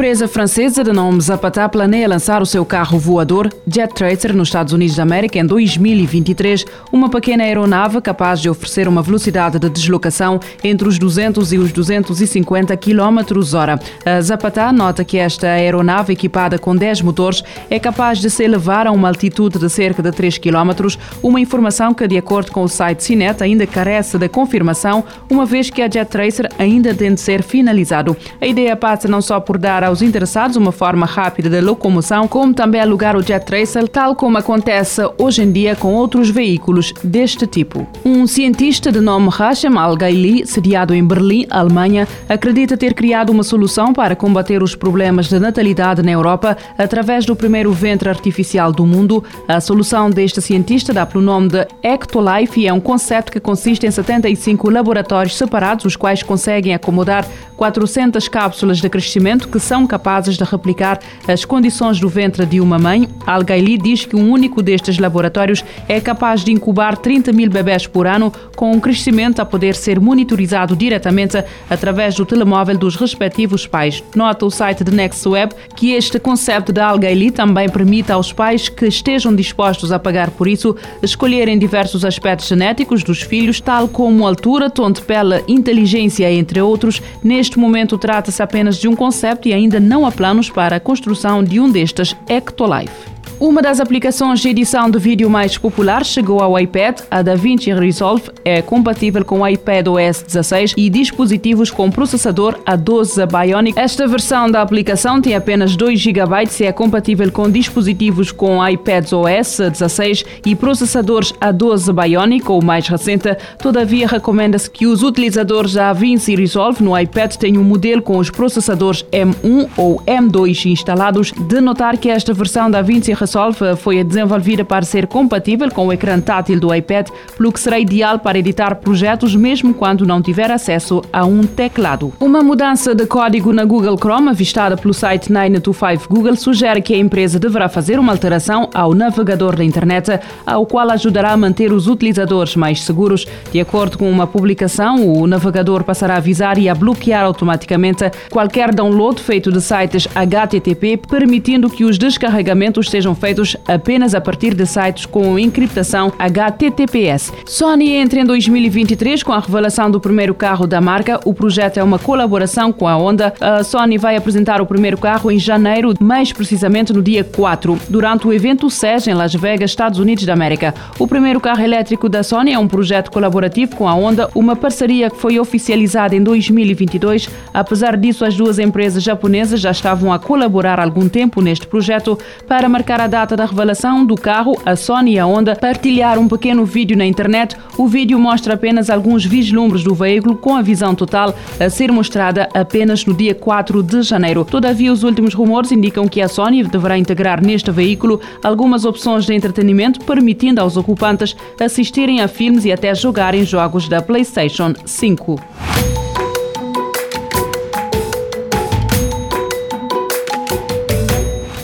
empresa francesa de nome Zapata planeia lançar o seu carro voador Jet Tracer nos Estados Unidos da América em 2023, uma pequena aeronave capaz de oferecer uma velocidade de deslocação entre os 200 e os 250 km hora. A Zapata nota que esta aeronave equipada com 10 motores é capaz de se elevar a uma altitude de cerca de 3 km, uma informação que, de acordo com o site Cinet, ainda carece de confirmação, uma vez que a Jet Tracer ainda tem de ser finalizado. A ideia passa não só por dar aos interessados uma forma rápida de locomoção, como também alugar o Jet Tracer, tal como acontece hoje em dia com outros veículos deste tipo. Um cientista de nome Hashem Al-Gaili, sediado em Berlim, Alemanha, acredita ter criado uma solução para combater os problemas de natalidade na Europa através do primeiro ventre artificial do mundo. A solução deste cientista dá pelo nome de Ectolife e é um conceito que consiste em 75 laboratórios separados, os quais conseguem acomodar 400 cápsulas de crescimento que são capazes de replicar as condições do ventre de uma mãe. Al-Gaili diz que um único destes laboratórios é capaz de incubar 30 mil bebés por ano, com um crescimento a poder ser monitorizado diretamente através do telemóvel dos respectivos pais. Nota o site de NextWeb que este conceito da Al-Gaili também permite aos pais que estejam dispostos a pagar por isso escolherem diversos aspectos genéticos dos filhos, tal como altura, tom de pele, inteligência, entre outros. Neste momento trata-se apenas de um conceito e ainda não há planos para a construção de um destes Ectolife. Uma das aplicações de edição de vídeo mais popular chegou ao iPad. A DaVinci Resolve é compatível com iPad OS 16 e dispositivos com processador A12 Bionic. Esta versão da aplicação tem apenas 2 GB e é compatível com dispositivos com iPads OS 16 e processadores A12 Bionic ou mais recente. Todavia, recomenda-se que os utilizadores da DaVinci Resolve no iPad tenham um modelo com os processadores M1 ou M2 instalados. De notar que esta versão da DaVinci Resolve Resolve foi desenvolvida para ser compatível com o ecrã tátil do iPad, pelo que será ideal para editar projetos mesmo quando não tiver acesso a um teclado. Uma mudança de código na Google Chrome, avistada pelo site 925 Google, sugere que a empresa deverá fazer uma alteração ao navegador da internet, ao qual ajudará a manter os utilizadores mais seguros. De acordo com uma publicação, o navegador passará a avisar e a bloquear automaticamente qualquer download feito de sites HTTP, permitindo que os descarregamentos sejam feitos apenas a partir de sites com encriptação HTTPS. Sony entra em 2023 com a revelação do primeiro carro da marca. O projeto é uma colaboração com a Honda. A Sony vai apresentar o primeiro carro em janeiro, mais precisamente no dia 4, durante o evento SES em Las Vegas, Estados Unidos da América. O primeiro carro elétrico da Sony é um projeto colaborativo com a Honda, uma parceria que foi oficializada em 2022. Apesar disso, as duas empresas japonesas já estavam a colaborar há algum tempo neste projeto para marcar a data da revelação do carro, a Sony e a Honda partilharam um pequeno vídeo na internet. O vídeo mostra apenas alguns vislumbres do veículo com a visão total a ser mostrada apenas no dia 4 de janeiro. Todavia, os últimos rumores indicam que a Sony deverá integrar neste veículo algumas opções de entretenimento, permitindo aos ocupantes assistirem a filmes e até jogarem jogos da PlayStation 5.